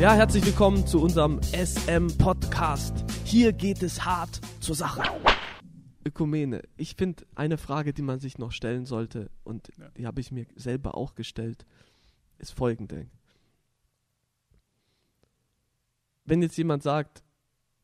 Ja, herzlich willkommen zu unserem SM-Podcast. Hier geht es hart zur Sache. Ökumene, ich finde eine Frage, die man sich noch stellen sollte, und Ja. die habe ich mir selber auch gestellt, ist folgende. Wenn jetzt jemand sagt,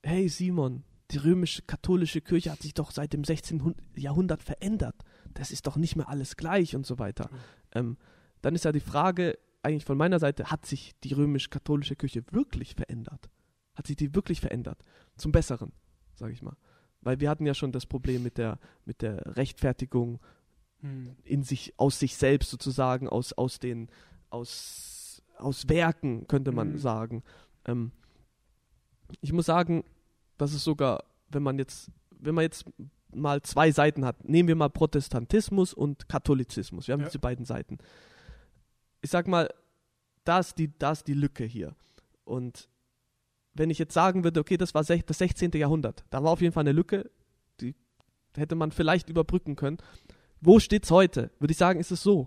hey Simon, die römisch-katholische Kirche hat sich doch seit dem 16. Jahrhundert verändert, das ist doch nicht mehr alles gleich und so weiter, ähm, dann ist ja die Frage eigentlich von meiner Seite, hat sich die römisch-katholische Kirche wirklich verändert? Hat sich die wirklich verändert? Zum Besseren, sage ich mal. Weil wir hatten ja schon das Problem mit der, mit der Rechtfertigung Hm. in sich, aus sich selbst sozusagen, aus, aus den, aus, aus Werken, könnte man Mhm. sagen. Ähm, ich muss sagen, dass es sogar, wenn man jetzt, wenn man jetzt mal zwei Seiten hat, nehmen wir mal Protestantismus und Katholizismus. Wir haben Ja. jetzt die beiden Seiten. Ich sag mal, da ist die, da ist die Lücke hier. Und wenn ich jetzt sagen würde, okay, das war das 16. Jahrhundert, da war auf jeden Fall eine Lücke, die hätte man vielleicht überbrücken können. Wo steht's heute? Würde ich sagen, ist es so.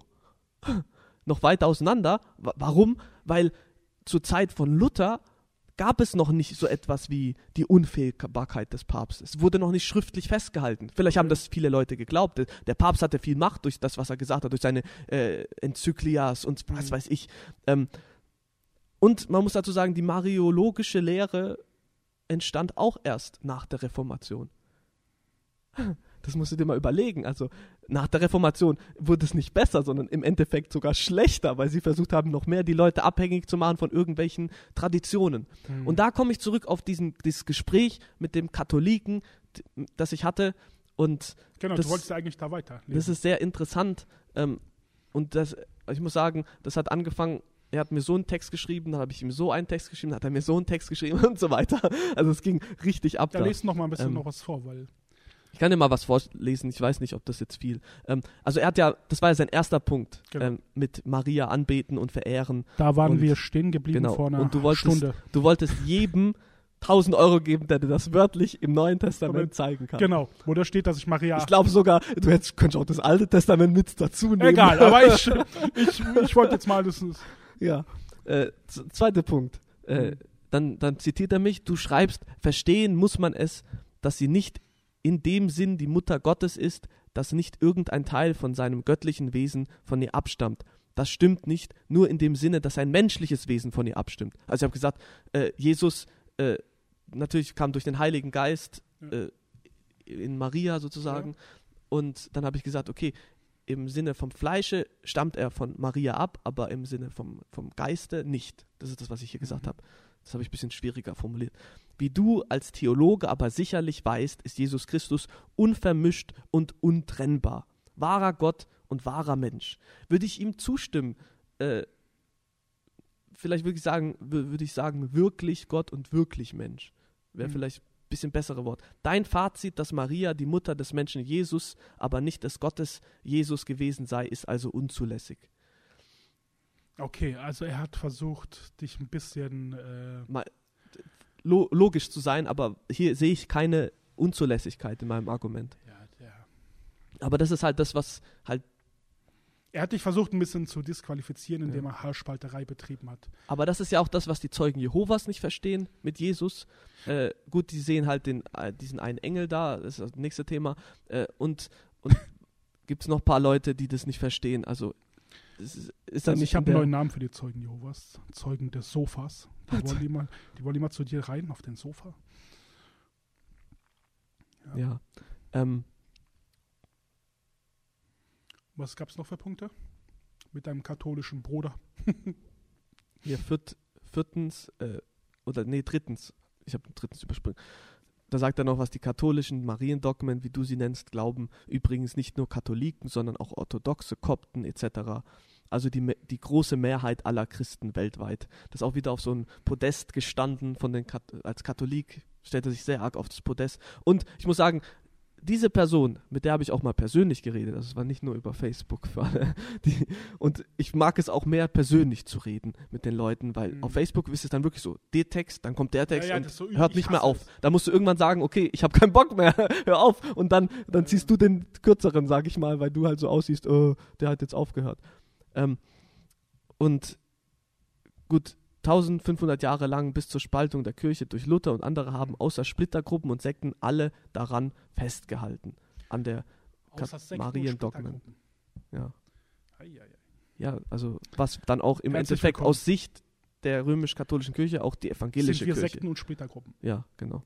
Noch weiter auseinander. Wa- Warum? Weil zur Zeit von Luther gab es noch nicht so etwas wie die Unfehlbarkeit des Papstes. Es wurde noch nicht schriftlich festgehalten. Vielleicht haben das viele Leute geglaubt. Der Papst hatte viel Macht durch das, was er gesagt hat, durch seine äh, Enzyklias und was Mhm. weiß ich. Ähm, und man muss dazu sagen, die mariologische Lehre entstand auch erst nach der Reformation. Das musst du dir mal überlegen. Also nach der Reformation wurde es nicht besser, sondern im Endeffekt sogar schlechter, weil sie versucht haben, noch mehr die Leute abhängig zu machen von irgendwelchen Traditionen. Hm. Und da komme ich zurück auf diesen, dieses Gespräch mit dem Katholiken, das ich hatte. Und genau, das- du wolltest ja eigentlich da weiter. das ist sehr interessant. Ähm, und das, ich muss sagen, das hat angefangen. Er hat mir so einen Text geschrieben, dann habe ich ihm so einen Text geschrieben, dann hat er mir so einen Text geschrieben und so weiter. Also es ging richtig ab. ja, da. lest noch mal ein bisschen Ähm, noch was vor, weil Ich kann dir mal was vorlesen, ich weiß nicht, ob das jetzt viel. Ähm, also er hat ja, das war ja sein erster Punkt, Genau. ähm, mit Maria anbeten und verehren. da waren und- wir stehen geblieben genau. vor einer Und du wolltest- Stunde. Du wolltest jedem 1000 Euro geben, der dir das wörtlich im Neuen Testament zeigen kann. Genau, wo da steht, dass ich Maria. Ich glaube sogar, du hättest, könntest auch das Alte Testament mit dazu nehmen. Egal, aber ich, ich, ich wollte jetzt mal, das Ja. Äh, zweiter Punkt. Äh, Mhm. dann, dann zitiert er mich, du schreibst, verstehen muss man es, dass sie nicht in dem Sinn die Mutter Gottes ist, dass nicht irgendein Teil von seinem göttlichen Wesen von ihr abstammt. Das stimmt nicht, nur in dem Sinne, dass ein menschliches Wesen von ihr abstimmt. Also ich habe gesagt, äh, Jesus äh, natürlich kam durch den Heiligen Geist Ja. äh, in Maria sozusagen. Und dann habe ich gesagt, okay, im Sinne vom Fleische stammt er von Maria ab, aber im Sinne vom, vom Geiste nicht. Das ist das, was ich hier gesagt Mhm. habe. Das habe ich ein bisschen schwieriger formuliert. Wie du als Theologe aber sicherlich weißt, ist Jesus Christus unvermischt und untrennbar. Wahrer Gott und wahrer Mensch. Würde ich ihm zustimmen, äh, vielleicht würde ich sagen, wür- würde ich sagen, wirklich Gott und wirklich Mensch. Wäre Mhm. vielleicht ein bisschen bessere Wort. Dein Fazit, dass Maria die Mutter des Menschen Jesus, aber nicht des Gottes Jesus gewesen sei, ist also unzulässig. okay, also er hat versucht, dich ein bisschen, äh, Mal, lo logisch zu sein, aber hier sehe ich keine Unzulässigkeit in meinem Argument. ja, der, Aber das ist halt das, was halt. er hat dich versucht, ein bisschen zu disqualifizieren, indem Ja. er Haarspalterei betrieben hat. Aber das ist ja auch das, was die Zeugen Jehovas nicht verstehen mit Jesus. Äh, gut, die sehen halt den, äh, diesen einen Engel da, das ist das nächste Thema. Äh, und und gibt es noch ein paar Leute, die das nicht verstehen. Also ist, ist Also ich habe in einen neuen Namen für die Zeugen Jehovas. Zeugen des Sofas. Die wollen, mal, die wollen immer zu dir rein auf den Sofa. Ja. Ähm, Was gab es noch für Punkte? Mit deinem katholischen Bruder. Hier viert, viertens, äh, oder nee, drittens, ich habe drittens übersprungen. Da sagt er noch, was die katholischen Mariendogmen, wie du sie nennst, glauben. Übrigens nicht nur Katholiken, sondern auch Orthodoxe, Kopten etc. Also die, die große Mehrheit aller Christen weltweit. Das ist auch wieder auf so ein Podest gestanden von den als Katholik, stellt er sich sehr arg auf das Podest. Und ich muss sagen, diese Person, mit der habe ich auch mal persönlich geredet. Also es war nicht nur über Facebook für alle. Die, und ich mag es auch mehr persönlich zu reden mit den Leuten, weil Mhm. auf Facebook ist es dann wirklich so, der Text, dann kommt der Text Ja, ja, und das so- hört ich nicht mehr auf. es. Da musst du irgendwann sagen, okay, ich habe keinen Bock mehr, hör auf. Und dann, dann ziehst du den kürzeren, sag ich mal, weil du halt so aussiehst, oh, der hat jetzt aufgehört. Ähm, und gut, 1500 Jahre lang bis zur Spaltung der Kirche durch Luther und andere haben außer Splittergruppen und Sekten alle daran festgehalten. An der Mariendogmen. Ja. Ja, also was dann auch im Herzlich Endeffekt willkommen. aus Sicht der römisch-katholischen Kirche auch die evangelische Sind wir Kirche. Sekten und Splittergruppen. Ja, genau.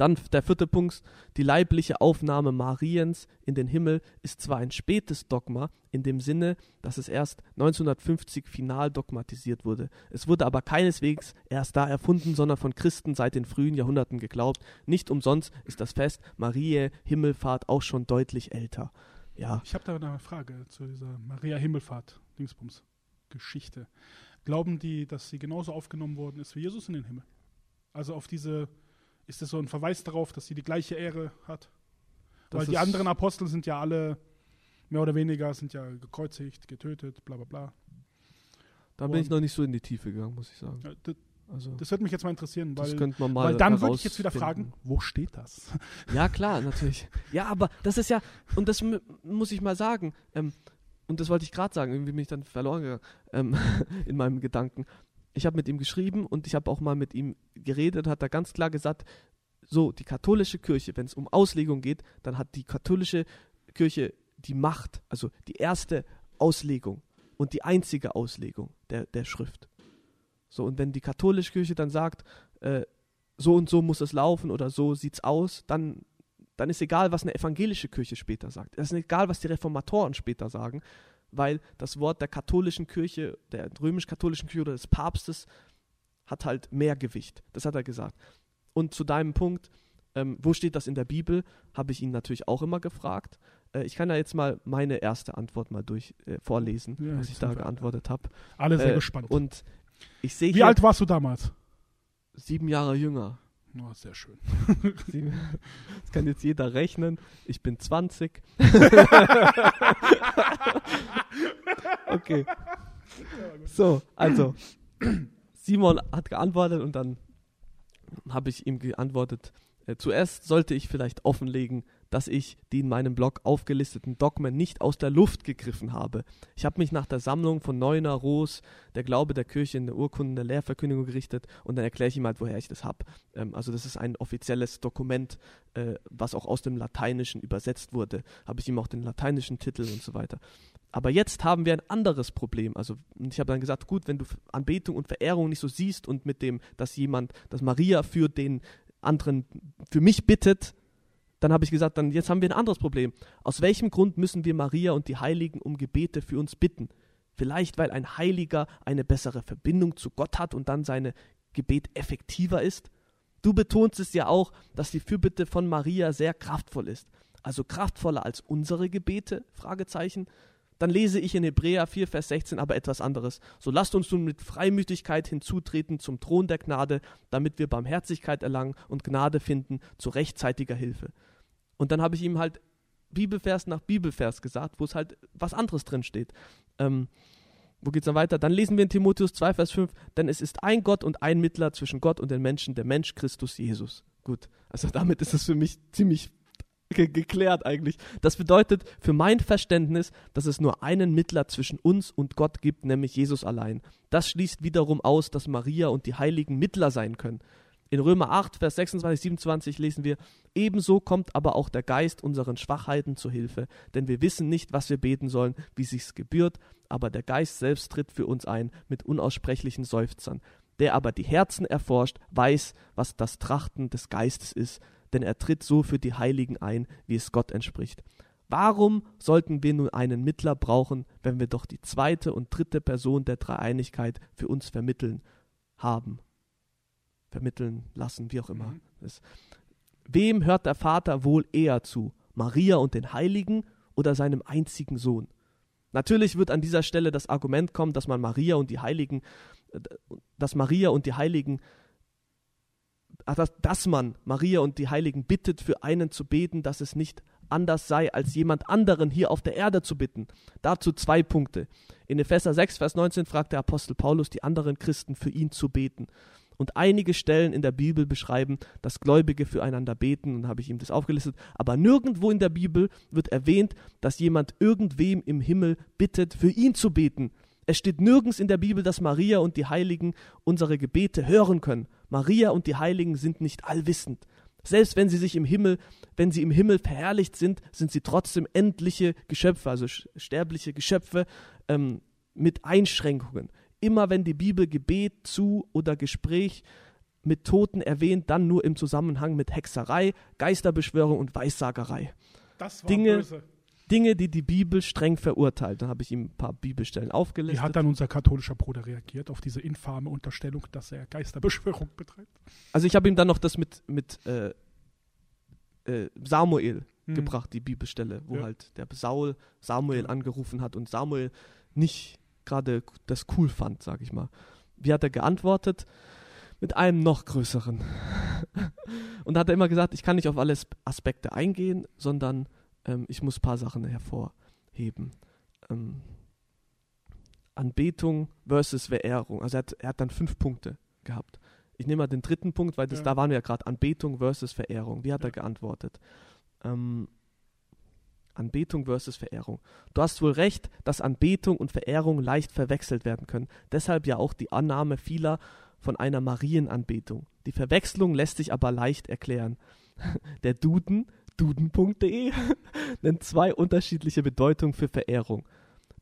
Dann der vierte Punkt, die leibliche Aufnahme Mariens in den Himmel ist zwar ein spätes Dogma, in dem Sinne, dass es erst 1950 final dogmatisiert wurde. Es wurde aber keineswegs erst da erfunden, sondern von Christen seit den frühen Jahrhunderten geglaubt. Nicht umsonst ist das Fest Mariä Himmelfahrt auch schon deutlich älter. Ja, Ich habe da eine Frage zu dieser Maria Himmelfahrt, Dingsbums, Geschichte. Glauben die, dass sie genauso aufgenommen worden ist wie Jesus in den Himmel? Also auf diese, ist das so ein Verweis darauf, dass sie die gleiche Ehre hat? Das Weil die anderen Apostel sind ja alle mehr oder weniger, sind ja gekreuzigt, getötet, bla bla bla. da bin ich noch nicht so in die Tiefe gegangen, muss ich sagen. Das, Also, das würde mich jetzt mal interessieren, weil, mal weil dann würde ich jetzt wieder fragen, wo steht das? Ja, klar, natürlich. Ja, aber das ist ja, und das mu- muss ich mal sagen, ähm, und das wollte ich gerade sagen, irgendwie bin ich dann verloren gegangen ähm, in meinem Gedanken. Ich habe mit ihm geschrieben und ich habe auch mal mit ihm geredet, hat er ganz klar gesagt, so, die katholische Kirche, wenn es um Auslegung geht, dann hat die katholische Kirche die Macht, also die erste Auslegung und die einzige Auslegung der, der Schrift. So, und wenn die katholische Kirche dann sagt, äh, so und so muss es laufen oder so sieht's aus, dann, dann ist egal, was eine evangelische Kirche später sagt. Es ist egal, was die Reformatoren später sagen, weil das Wort der katholischen Kirche, der römisch-katholischen Kirche oder des Papstes hat halt mehr Gewicht. Das hat er gesagt. Und zu deinem Punkt, ähm, wo steht das in der Bibel, habe ich ihn natürlich auch immer gefragt. Äh, ich kann da jetzt mal meine erste Antwort mal durch äh, vorlesen, Ja, was ich da geantwortet habe. Alle sehr Äh, gespannt. Und ich sehe Wie alt warst du damals? sieben Jahre jünger. Oh, sehr schön. Sieben- Das kann jetzt jeder rechnen. Ich bin 20. okay. So, also Simon hat geantwortet und dann habe ich ihm geantwortet, zuerst sollte ich vielleicht offenlegen, dass ich die in meinem Blog aufgelisteten Dogmen nicht aus der Luft gegriffen habe. Ich habe mich nach der Sammlung von Neuner, Roos, der Glaube der Kirche in der Urkunden der Lehrverkündigung gerichtet und dann erkläre ich ihm halt, woher ich das habe. Ähm, also das ist ein offizielles Dokument, äh, was auch aus dem Lateinischen übersetzt wurde. Habe ich ihm auch den lateinischen Titel und so weiter. Aber jetzt haben wir ein anderes Problem. Also ich habe dann gesagt, gut, wenn du Anbetung und Verehrung nicht so siehst und mit dem, dass jemand, dass Maria für den anderen, für mich bittet, dann habe ich gesagt, dann jetzt haben wir ein anderes Problem. Aus welchem Grund müssen wir Maria und die Heiligen um Gebete für uns bitten? Vielleicht, weil ein Heiliger eine bessere Verbindung zu Gott hat und dann seine Gebet effektiver ist? Du betonst es ja auch, dass die Fürbitte von Maria sehr kraftvoll ist. Also kraftvoller als unsere Gebete? Fragezeichen. Dann lese ich in Hebräer 4, Vers 16 aber etwas anderes. So lasst uns nun mit Freimütigkeit hinzutreten zum Thron der Gnade, damit wir Barmherzigkeit erlangen und Gnade finden zu rechtzeitiger Hilfe. Und dann habe ich ihm halt Bibelvers nach Bibelvers gesagt, wo es halt was anderes drin steht. Ähm, wo geht's dann weiter? Dann lesen wir in Timotheus 2, Vers 5, denn es ist ein Gott und ein Mittler zwischen Gott und den Menschen, der Mensch Christus Jesus. Gut, also damit ist es für mich ziemlich ge geklärt eigentlich. Das bedeutet für mein Verständnis, dass es nur einen Mittler zwischen uns und Gott gibt, nämlich Jesus allein. Das schließt wiederum aus, dass Maria und die Heiligen Mittler sein können. In Römer 8, Vers 26, 27 lesen wir, ebenso kommt aber auch der Geist unseren Schwachheiten zu Hilfe, denn wir wissen nicht, was wir beten sollen, wie sich's gebührt, aber der Geist selbst tritt für uns ein mit unaussprechlichen Seufzern. Der aber die Herzen erforscht, weiß, was das Trachten des Geistes ist, denn er tritt so für die Heiligen ein, wie es Gott entspricht. Warum sollten wir nun einen Mittler brauchen, wenn wir doch die zweite und dritte Person der Dreieinigkeit für uns vermitteln haben? Vermitteln lassen, wie auch immer. Mhm. Wem hört der Vater wohl eher zu? Maria und den Heiligen oder seinem einzigen Sohn? Natürlich wird an dieser Stelle das Argument kommen, dass man Maria und die Heiligen, äh, dass Maria und die Heiligen dass, dass man Maria und die Heiligen bittet, für einen zu beten, dass es nicht anders sei, als jemand anderen hier auf der Erde zu bitten. Dazu zwei Punkte. In Epheser 6, Vers 19 fragt der Apostel Paulus die anderen Christen, für ihn zu beten. Und einige Stellen in der Bibel beschreiben, dass Gläubige füreinander beten, und habe ich ihm das aufgelistet. Aber nirgendwo in der Bibel wird erwähnt, dass jemand irgendwem im Himmel bittet, für ihn zu beten. Es steht nirgends in der Bibel, dass Maria und die Heiligen unsere Gebete hören können. Maria und die Heiligen sind nicht allwissend. Selbst wenn sie sich im Himmel, wenn sie im Himmel verherrlicht sind, sind sie trotzdem endliche Geschöpfe, also sterbliche Geschöpfe ähm, mit Einschränkungen. Immer wenn die Bibel Gebet zu oder Gespräch mit Toten erwähnt, dann nur im Zusammenhang mit Hexerei, Geisterbeschwörung und Weissagerei. Das war Dinge, böse. Dinge, die die Bibel streng verurteilt. Da habe ich ihm ein paar Bibelstellen aufgelistet. Wie hat dann unser katholischer Bruder reagiert auf diese infame Unterstellung, dass er Geisterbeschwörung betreibt? Also ich habe ihm dann noch das mit, mit äh, äh, Samuel Hm. gebracht, die Bibelstelle, wo Ja. halt der Saul Samuel angerufen hat und Samuel nicht gerade das cool fand, sag ich mal. Wie hat er geantwortet? Mit einem noch größeren. und da hat er immer gesagt, ich kann nicht auf alle Sp- Aspekte eingehen, sondern ähm, ich muss ein paar Sachen hervorheben. Ähm, Anbetung versus Verehrung. Also er hat, er hat dann fünf Punkte gehabt. Ich nehme mal den dritten Punkt, weil das, Ja. da waren wir ja gerade. Anbetung versus Verehrung. Wie hat Ja. er geantwortet? Ähm, Anbetung versus Verehrung. Du hast wohl recht, dass Anbetung und Verehrung leicht verwechselt werden können. Deshalb ja auch die Annahme vieler von einer Marienanbetung. Die Verwechslung lässt sich aber leicht erklären. Der Duden, duden.de, nennt zwei unterschiedliche Bedeutungen für Verehrung.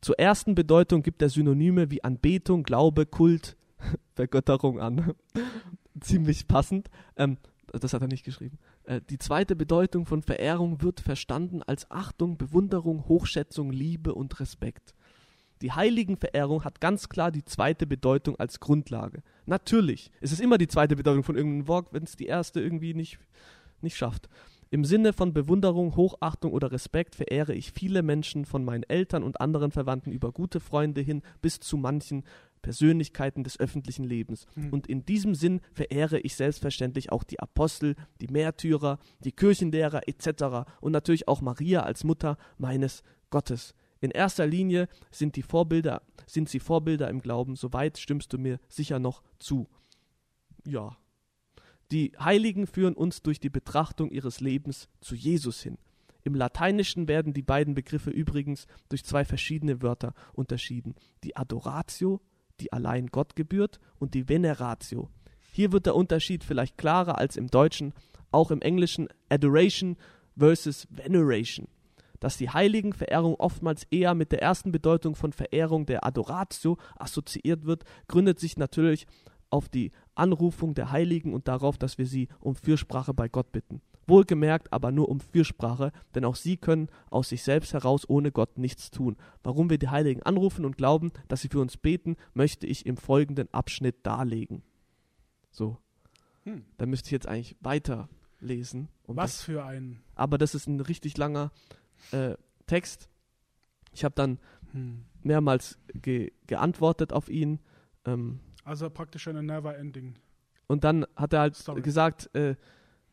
Zur ersten Bedeutung gibt er Synonyme wie Anbetung, Glaube, Kult, Vergötterung an. Ziemlich passend. Ähm, das hat er nicht geschrieben. Äh, die zweite Bedeutung von Verehrung wird verstanden als Achtung, Bewunderung, Hochschätzung, Liebe und Respekt. Die Heiligenverehrung hat ganz klar die zweite Bedeutung als Grundlage. Natürlich, es ist immer die zweite Bedeutung von irgendeinem Wort, wenn es die erste irgendwie nicht, nicht schafft. Im Sinne von Bewunderung, Hochachtung oder Respekt verehre ich viele Menschen von meinen Eltern und anderen Verwandten über gute Freunde hin bis zu manchen Persönlichkeiten des öffentlichen Lebens. Hm. Und in diesem Sinn verehre ich selbstverständlich auch die Apostel, die Märtyrer, die Kirchenlehrer etc. und natürlich auch Maria als Mutter meines Gottes. In erster Linie sind die Vorbilder, sind sie Vorbilder im Glauben, soweit stimmst du mir sicher noch zu. Ja. Die Heiligen führen uns durch die Betrachtung ihres Lebens zu Jesus hin. Im Lateinischen werden die beiden Begriffe übrigens durch zwei verschiedene Wörter unterschieden. Die Adoratio, die allein Gott gebührt, und die Veneratio. Hier wird der Unterschied vielleicht klarer als im Deutschen, auch im Englischen Adoration versus Veneration. Dass die Heiligenverehrung oftmals eher mit der ersten Bedeutung von Verehrung der Adoratio assoziiert wird, gründet sich natürlich auf die Anrufung der Heiligen und darauf, dass wir sie um Fürsprache bei Gott bitten. Wohlgemerkt aber nur um Fürsprache, denn auch sie können aus sich selbst heraus ohne Gott nichts tun. Warum wir die Heiligen anrufen und glauben, dass sie für uns beten, möchte ich im folgenden Abschnitt darlegen. So, Hm. da müsste ich jetzt eigentlich weiterlesen. um das Was für ein. aber das ist ein richtig langer äh, Text. Ich habe dann Hm. mehrmals ge geantwortet auf ihn. Ähm, Also praktisch eine Never-Ending. und dann hat er halt Sorry. gesagt, äh,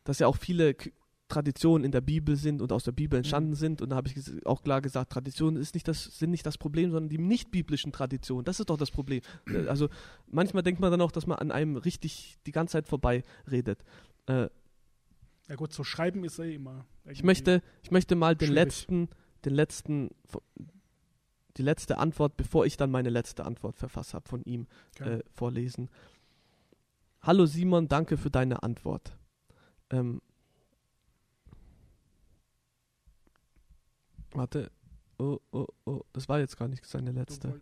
dass ja auch viele K Traditionen in der Bibel sind und aus der Bibel entstanden Mhm. sind. Und da habe ich auch klar gesagt, Traditionen ist nicht das, sind nicht das Problem, sondern die nicht-biblischen Traditionen. Das ist doch das Problem. Äh, Also manchmal denkt man dann auch, dass man an einem richtig die ganze Zeit vorbei redet. Äh, Ja gut, so schreiben ist eh immer. Ich möchte, ich möchte mal den Schwierig. letzten, den letzten, die letzte Antwort, bevor ich dann meine letzte Antwort verfasst habe, von ihm Okay. äh, vorlesen. Hallo Simon, danke für deine Antwort. Ähm, warte. Oh, oh, oh, das war jetzt gar nicht seine letzte.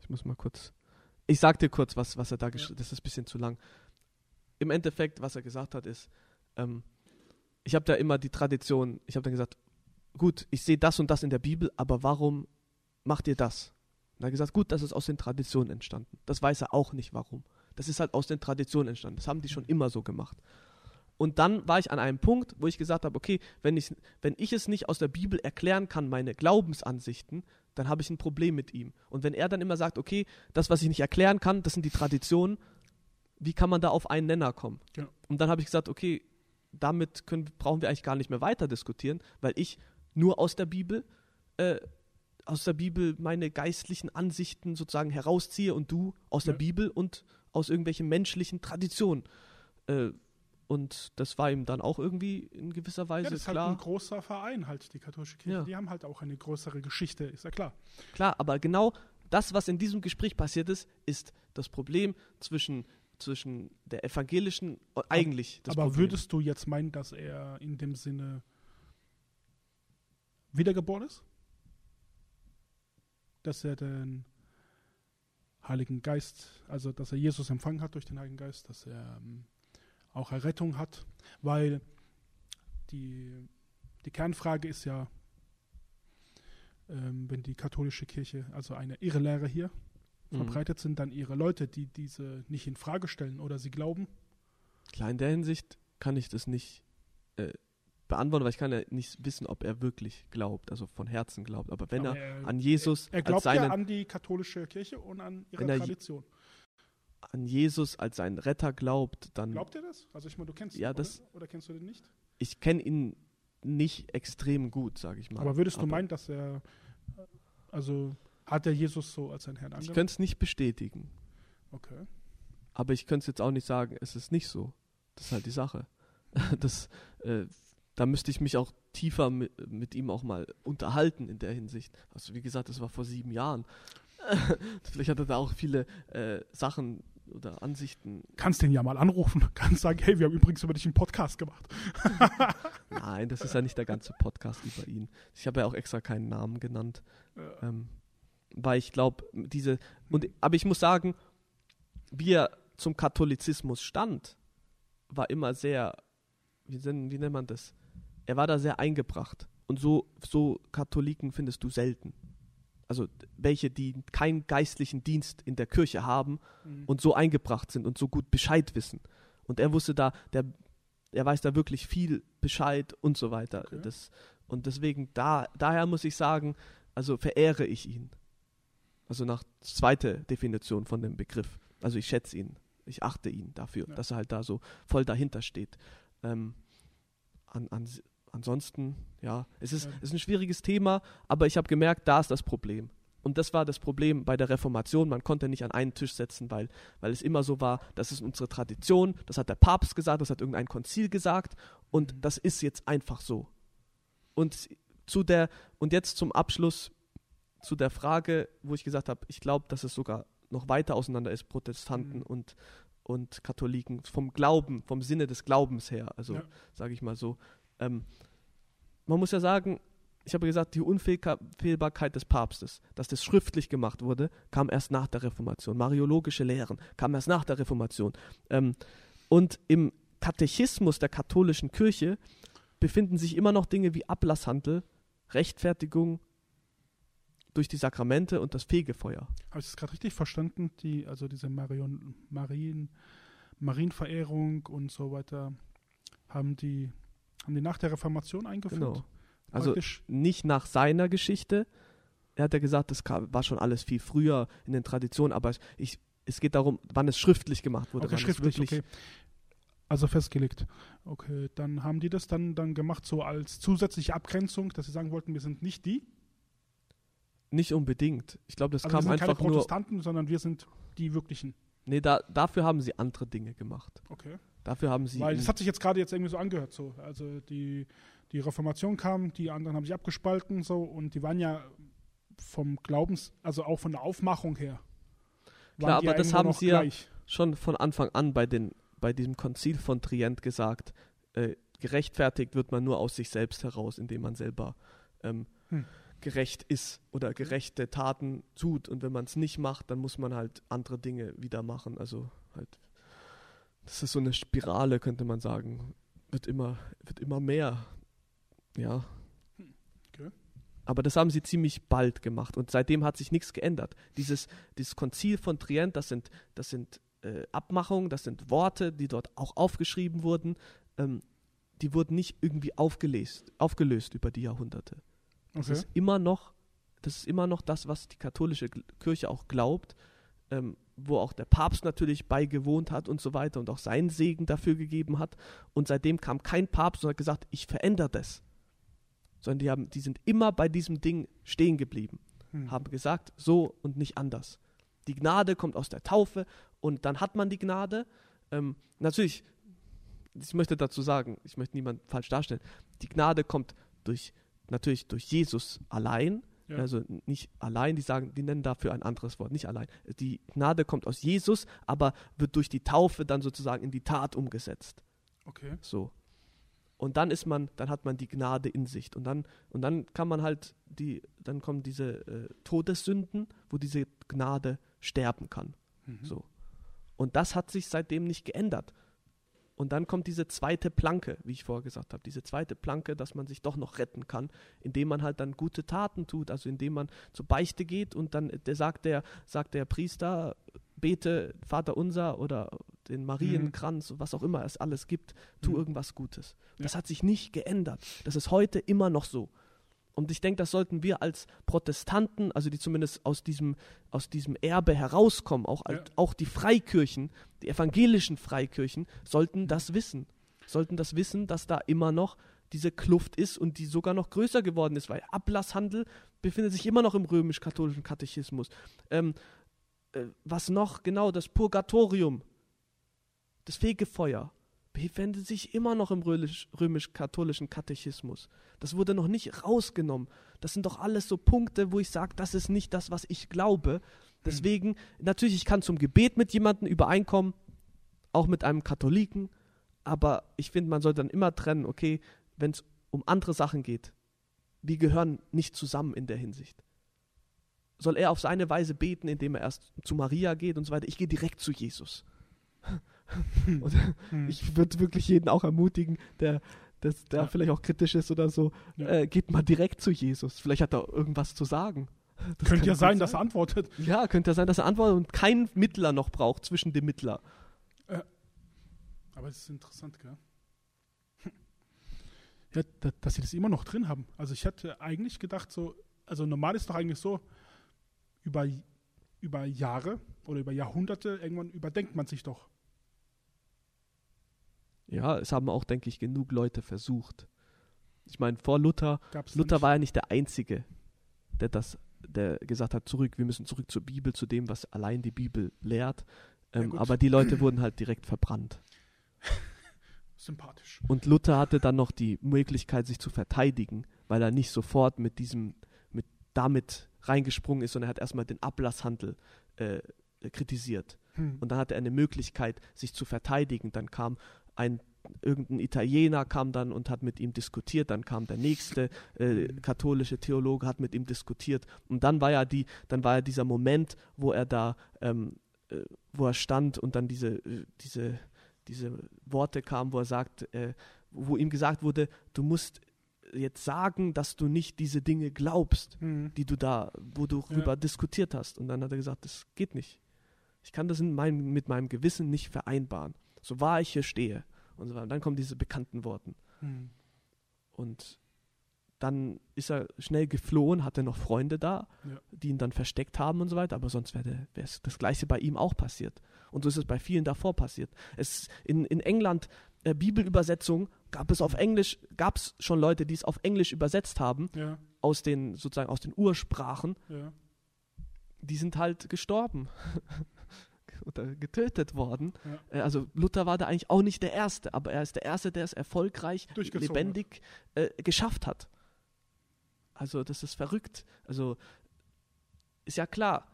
Ich muss mal kurz. Ich sag dir kurz, was, was er da Ja. geschrieben hat. Das ist ein bisschen zu lang. Im Endeffekt, was er gesagt hat, ist, ähm, ich habe da immer die Tradition, ich habe dann gesagt, gut, ich sehe das und das in der Bibel, aber warum macht ihr das? Und er hat gesagt, gut, das ist aus den Traditionen entstanden. Das weiß er auch nicht, warum. Das ist halt aus den Traditionen entstanden. Das haben die schon immer so gemacht. Und dann war ich an einem Punkt, wo ich gesagt habe, okay, wenn ich, wenn ich es nicht aus der Bibel erklären kann, meine Glaubensansichten, dann habe ich ein Problem mit ihm. Und wenn er dann immer sagt, okay, das, was ich nicht erklären kann, das sind die Traditionen, wie kann man da auf einen Nenner kommen? Ja. Und dann habe ich gesagt, okay, damit können, brauchen wir eigentlich gar nicht mehr weiter diskutieren, weil ich nur aus der Bibel, äh, aus der Bibel meine geistlichen Ansichten sozusagen herausziehe und du aus der Ja. Bibel und aus irgendwelchen menschlichen Traditionen. Äh, und das war ihm dann auch irgendwie in gewisser Weise Ja, das ist klar. halt ein großer Verein halt, die katholische Kirche. Ja. Die haben halt auch eine größere Geschichte, ist ja klar. Klar, aber genau das, was in diesem Gespräch passiert ist, ist das Problem zwischen, zwischen der evangelischen, eigentlich das Aber Problem. würdest du jetzt meinen, dass er in dem Sinne wiedergeboren ist? Dass er den Heiligen Geist, also dass er Jesus empfangen hat durch den Heiligen Geist, dass er ähm, auch Errettung hat, weil die, die Kernfrage ist ja, ähm, wenn die katholische Kirche, also eine Irrlehre hier, Mhm. verbreitet sind, dann ihre Leute, die diese nicht in Frage stellen oder sie glauben, Klar, in der Hinsicht kann ich das nicht äh, beantworten, weil ich kann ja nicht wissen, ob er wirklich glaubt, also von Herzen glaubt. Aber wenn Aber er er- an Jesus Er als glaubt seinen, ja an die katholische Kirche und an ihre er Tradition. an Jesus als seinen Retter glaubt, dann Glaubt er das? Also ich meine, du kennst Ja, ihn, das- oder? oder kennst du den nicht? ich kenne ihn nicht extrem gut, sage ich mal. Aber würdest du meinen, dass er, äh, also hat er Jesus so als sein Herrn ich angenommen? könnte es nicht bestätigen, Okay. aber ich könnte es jetzt auch nicht sagen, es ist nicht so. Das ist halt die Sache. Das, äh, da müsste ich mich auch tiefer mit, mit ihm auch mal unterhalten in der Hinsicht. Also wie gesagt, das war vor sieben Jahren. Vielleicht hat er da auch viele äh, Sachen oder Ansichten. Kannst den ja mal anrufen. Kannst sagen, hey, wir haben übrigens über dich einen Podcast gemacht. Nein, das ist ja nicht der ganze Podcast über ihn. Ich habe ja auch extra keinen Namen genannt. Äh, Ähm, weil ich glaube, diese. Und, aber ich muss sagen, wie er zum Katholizismus stand, war immer sehr. Wie, nen- wie nennt man das? Er war da sehr eingebracht. Und so, so Katholiken findest du selten. Also welche, die keinen geistlichen Dienst in der Kirche haben Mhm. und so eingebracht sind und so gut Bescheid wissen. Und er wusste da, der, er weiß da wirklich viel Bescheid und so weiter. Okay. Das, und deswegen, da, daher muss ich sagen, also verehre ich ihn. Also nach zweite Definition von dem Begriff. Also ich schätze ihn, ich achte ihn dafür, Ja. dass er halt da so voll dahinter steht. Ähm, an, an, ansonsten, ja, es ist, Ja. es ist ein schwieriges Thema, aber ich habe gemerkt, da ist das Problem. Und das war das Problem bei der Reformation. Man konnte nicht an einen Tisch setzen, weil, weil es immer so war, das ist unsere Tradition, das hat der Papst gesagt, das hat irgendein Konzil gesagt und Mhm. das ist jetzt einfach so. Und zu der, und jetzt zum Abschluss zu der Frage, wo ich gesagt habe, ich glaube, dass es sogar noch weiter auseinander ist, Protestanten Mhm. und, und Katholiken, vom Glauben, vom Sinne des Glaubens her, also Ja. sage ich mal so. Ähm, man muss ja sagen, ich habe gesagt, die Unfehlbarkeit des Papstes, dass das schriftlich gemacht wurde, kam erst nach der Reformation. Mariologische Lehren kam erst nach der Reformation. Ähm, und im Katechismus der katholischen Kirche befinden sich immer noch Dinge wie Ablasshandel, Rechtfertigung durch die Sakramente und das Fegefeuer. Habe ich das gerade richtig verstanden? Die, also diese Marion, Marien, Marienverehrung und so weiter haben die, haben die nach der Reformation eingeführt? Genau. Also Praktisch, nicht nach seiner Geschichte. Er hat ja gesagt, das war schon alles viel früher in den Traditionen, aber ich, es geht darum, wann es schriftlich gemacht wurde. okay, schriftlich, okay. Also festgelegt. Okay, dann haben die das dann, dann gemacht so als zusätzliche Abgrenzung, dass sie sagen wollten, wir sind nicht die. Nicht unbedingt. Ich glaube, das also wir kam sind keine einfach nur. Protestanten, sondern wir sind die wirklichen. Nee, da, dafür haben sie andere Dinge gemacht. Okay. Dafür haben sie. Weil das hat sich jetzt gerade jetzt irgendwie so angehört. So. Also die, die Reformation kam, die anderen haben sich abgespalten so und die waren ja vom Glaubens, also auch von der Aufmachung her. Klar, aber das irgendwo haben sie ja- gleich. schon von Anfang an bei, den, bei diesem Konzil von Trient gesagt, äh, gerechtfertigt wird man nur aus sich selbst heraus, indem man selber ähm, Hm. gerecht ist oder gerechte Taten tut. Und wenn man es nicht macht, dann muss man halt andere Dinge wieder machen. Also halt, das ist so eine Spirale, könnte man sagen. Wird immer, wird immer mehr. Ja. Okay. Aber das haben sie ziemlich bald gemacht und seitdem hat sich nichts geändert. Dieses, dieses Konzil von Trient, das sind, das sind äh, Abmachungen, das sind Worte, die dort auch aufgeschrieben wurden. Ähm, die wurden nicht irgendwie aufgelöst, aufgelöst über die Jahrhunderte. Das Okay. ist immer noch, das ist immer noch das, was die katholische Kirche auch glaubt, ähm, wo auch der Papst natürlich beigewohnt hat und so weiter und auch seinen Segen dafür gegeben hat. Und seitdem kam kein Papst und hat gesagt, ich verändere das. Sondern die, haben, die sind immer bei diesem Ding stehen geblieben, Hm. haben gesagt, so und nicht anders. Die Gnade kommt aus der Taufe und dann hat man die Gnade. Ähm, natürlich, ich möchte dazu sagen, ich möchte niemand falsch darstellen, die Gnade kommt durch, natürlich durch Jesus allein, Ja. also nicht allein, die sagen, die nennen dafür ein anderes Wort, nicht allein. Die Gnade kommt aus Jesus, aber wird durch die Taufe dann sozusagen in die Tat umgesetzt. Okay. So. Und dann ist man, dann hat man die Gnade in sich. Und dann, und dann kann man halt die, dann kommen diese äh, Todessünden, wo diese Gnade sterben kann. Mhm. So. Und das hat sich seitdem nicht geändert. Und dann kommt diese zweite Planke, wie ich vorher gesagt habe, diese zweite Planke, dass man sich doch noch retten kann, indem man halt dann gute Taten tut, also indem man zur Beichte geht und dann der sagt der, sagt der Priester, bete Vater unser oder den Marienkranz, was auch immer es alles gibt, tu Mhm. irgendwas Gutes. Das Ja. hat sich nicht geändert. Das ist heute immer noch so. Und ich denke, das sollten wir als Protestanten, also die zumindest aus diesem, aus diesem Erbe herauskommen, auch, Ja. auch die Freikirchen, die evangelischen Freikirchen, sollten das wissen. Sollten das wissen, dass da immer noch diese Kluft ist und die sogar noch größer geworden ist, weil Ablasshandel befindet sich immer noch im römisch-katholischen Katechismus. Ähm, äh, was noch? Genau, das Purgatorium, das Fegefeuer, befindet sich immer noch im römisch- römisch-katholischen Katechismus. Das wurde noch nicht rausgenommen. Das sind doch alles so Punkte, wo ich sage, das ist nicht das, was ich glaube. Deswegen, natürlich, ich kann zum Gebet mit jemandem übereinkommen, auch mit einem Katholiken, aber ich finde, man sollte dann immer trennen, okay, wenn es um andere Sachen geht, wir gehören nicht zusammen in der Hinsicht. Soll er auf seine Weise beten, indem er erst zu Maria geht und so weiter? Ich gehe direkt zu Jesus. und Mhm. ich würde wirklich jeden auch ermutigen, der, das, der Ja. vielleicht auch kritisch ist oder so, Ja. äh, geht mal direkt zu Jesus. Vielleicht hat er irgendwas zu sagen. Das Könnte ja gut sein, dass er antwortet. Ja, könnte ja sein, dass er antwortet und keinen Mittler noch braucht zwischen dem Mittler. Aber es ist interessant, gell? Ja, da, dass sie das immer noch drin haben. Also ich hätte eigentlich gedacht, so, also normal ist doch eigentlich so, über, über Jahre oder über Jahrhunderte, irgendwann überdenkt man sich doch. Ja, es haben auch, denke ich, genug Leute versucht. Ich meine, vor Luther, Gab's Luther nicht? war ja nicht der Einzige, der das, der gesagt hat, zurück, wir müssen zurück zur Bibel, zu dem, was allein die Bibel lehrt. Ja, Ähm, gut. aber die Leute wurden halt direkt verbrannt. sympathisch. Und Luther hatte dann noch die Möglichkeit, sich zu verteidigen, weil er nicht sofort mit diesem, mit damit reingesprungen ist, sondern er hat erstmal den Ablasshandel äh, kritisiert. Hm. Und dann hatte er eine Möglichkeit, sich zu verteidigen. Dann kam ein irgendein Italiener kam dann und hat mit ihm diskutiert, dann kam der nächste äh, katholische Theologe, hat mit ihm diskutiert und dann war ja die, dann war ja dieser Moment, wo er da, ähm, äh, wo er stand und dann diese, äh, diese, diese Worte kamen, wo er sagt, äh, wo ihm gesagt wurde, du musst jetzt sagen, dass du nicht diese Dinge glaubst Hm. die du da, wo du Ja. rüber diskutiert hast. Und dann hat er gesagt, das geht nicht. Ich kann das in meinem, mit meinem Gewissen nicht vereinbaren. So wahr ich hier stehe. Und so weiter. Und dann kommen diese bekannten Worten. Hm. Und dann ist er schnell geflohen, hatte noch Freunde da, Ja. die ihn dann versteckt haben und so weiter. Aber sonst wäre das Gleiche bei ihm auch passiert. Und so ist es bei vielen davor passiert. Es in, in England äh, Bibelübersetzung gab es auf Englisch, gab es schon Leute, die es auf Englisch übersetzt haben, Ja, aus den sozusagen aus den Ursprachen. ja. die sind halt gestorben oder getötet worden. Ja. Äh, Also Luther war da eigentlich auch nicht der Erste, aber er ist der Erste, der es erfolgreich, lebendig äh, geschafft hat. Also das ist verrückt. Also ist ja klar,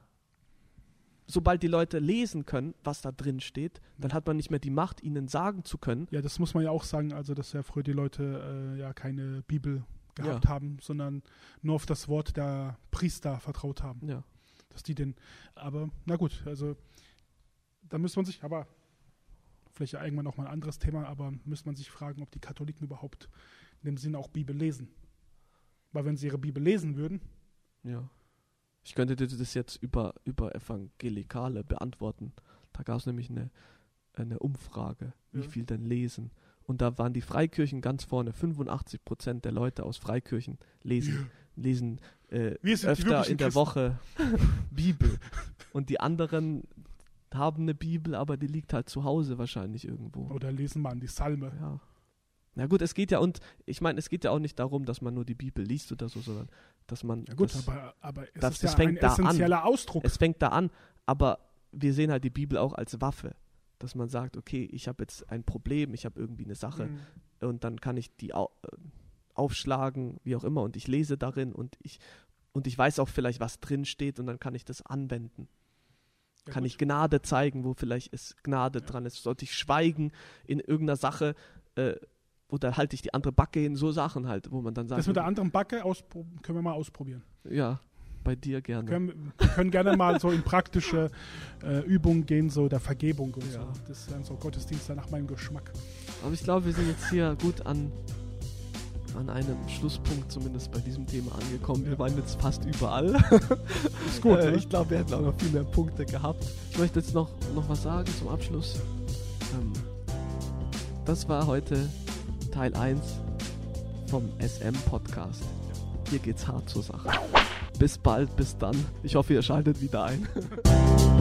sobald die Leute lesen können, was da drin steht, dann hat man nicht mehr die Macht, ihnen sagen zu können. Ja, das muss man ja auch sagen, also dass ja früher die Leute äh, ja keine Bibel gehabt haben, sondern nur auf das Wort der Priester vertraut haben. Ja. Dass die den, aber na gut, also da muss man sich, aber vielleicht ja irgendwann noch mal ein anderes Thema, aber muss man sich fragen, ob die Katholiken überhaupt in dem Sinne auch Bibel lesen. Weil wenn sie ihre Bibel lesen würden, Ja. Ich könnte dir das jetzt über, über Evangelikale beantworten. Da gab es nämlich eine, eine Umfrage, wie Ja. viel denn lesen. Und da waren die Freikirchen ganz vorne. 85 Prozent der Leute aus Freikirchen lesen, lesen äh, öfter in der Christen. Woche Bibel. Und die anderen haben eine Bibel, aber die liegt halt zu Hause wahrscheinlich irgendwo. oder lesen mal an die Salme. Ja. Na gut, es geht ja und ich meine, es geht ja auch nicht darum, dass man nur die Bibel liest oder so, sondern dass man Ja gut, das, aber, aber es das- ist das ja fängt ein da an. essentieller Ausdruck. es fängt da an, aber wir sehen halt die Bibel auch als Waffe. dass man sagt, okay, ich habe jetzt ein Problem, ich habe irgendwie eine Sache Mhm. und dann kann ich die au äh, aufschlagen, wie auch immer, und ich lese darin und ich und ich weiß auch vielleicht, was drin steht und dann kann ich das anwenden. Ja, kann gut. ich Gnade zeigen, wo vielleicht ist Gnade Ja. dran ist. Sollte ich schweigen in irgendeiner Sache, äh, oder halte ich die andere Backe hin, so Sachen halt, wo man dann sagt, Das mit der anderen Backe können wir mal ausprobieren. ja, bei dir gerne. Können, wir können gerne mal so in praktische äh, Übungen gehen, so der Vergebung und Ja. so. Das wären so Gottesdienste nach meinem Geschmack. Aber ich glaube, wir sind jetzt hier gut an, an einem Schlusspunkt zumindest bei diesem Thema angekommen. Wir waren jetzt fast überall. Ist gut, äh, ne? ich glaube, wir hätten auch noch viel mehr Punkte gehabt. Ich möchte jetzt noch, noch was sagen zum Abschluss. Ähm, das war heute Teil 1 vom SM-Podcast. Hier geht's hart zur Sache. Bis bald, bis dann. Ich hoffe, ihr schaltet wieder ein.